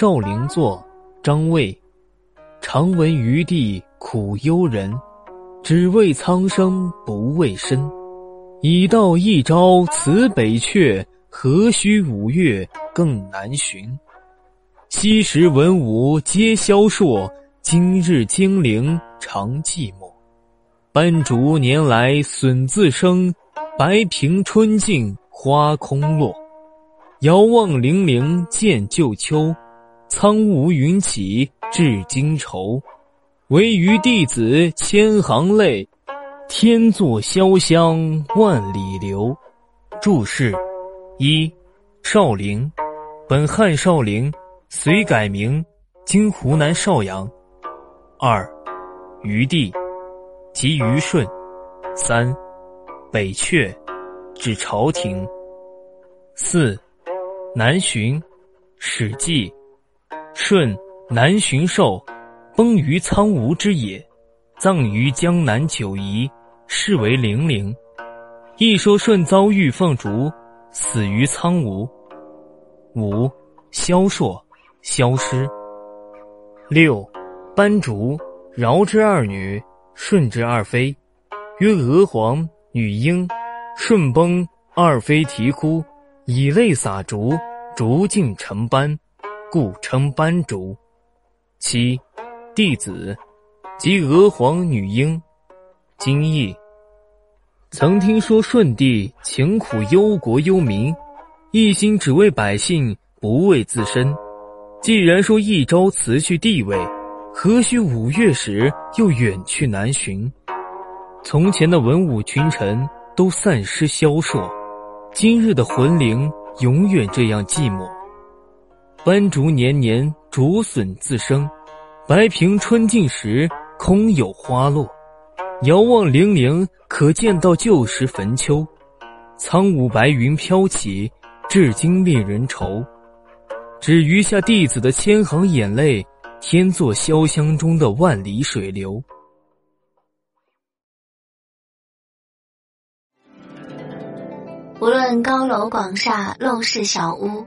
少陵作》张卫，常闻余地苦幽人，只为苍生不为身。已到一朝辞北阙，何须五岳更难寻？昔时文武皆萧硕，今日金陵常寂寞。斑竹年来笋自生，白苹春尽花空落。遥望零陵见旧秋。苍梧云起至今愁，唯余弟子千行泪，天作潇湘万里流。注释：一、少陵，本汉少陵，隋改名，今湖南邵阳。二、余地，即虞舜。三、北阙，指朝廷。四、南巡，《史记》。舜南巡狩，崩于苍梧之野，葬于江南九夷，是为陵陵。一说舜遭遇放逐，死于苍梧。五萧硕，萧失。六斑竹，尧之二女，舜之二妃，曰娥皇、女英。舜崩，二妃啼哭，以泪洒竹，竹尽成斑。故称斑竹。七，弟子，即娥皇女英。今义。曾听说舜帝勤苦忧国忧民，一心只为百姓，不为自身。既然说一朝辞去地位，何须五月时又远去南巡？从前的文武群臣都散失萧硕，今日的魂灵永远这样寂寞。斑竹年年竹笋自生，白苹春尽时空有花落。遥望零陵，可见到旧时坟丘。苍梧白云飘起，至今令人愁。只余下弟子的千行眼泪，天作潇湘中的万里水流。无论高楼广厦，陋室小屋。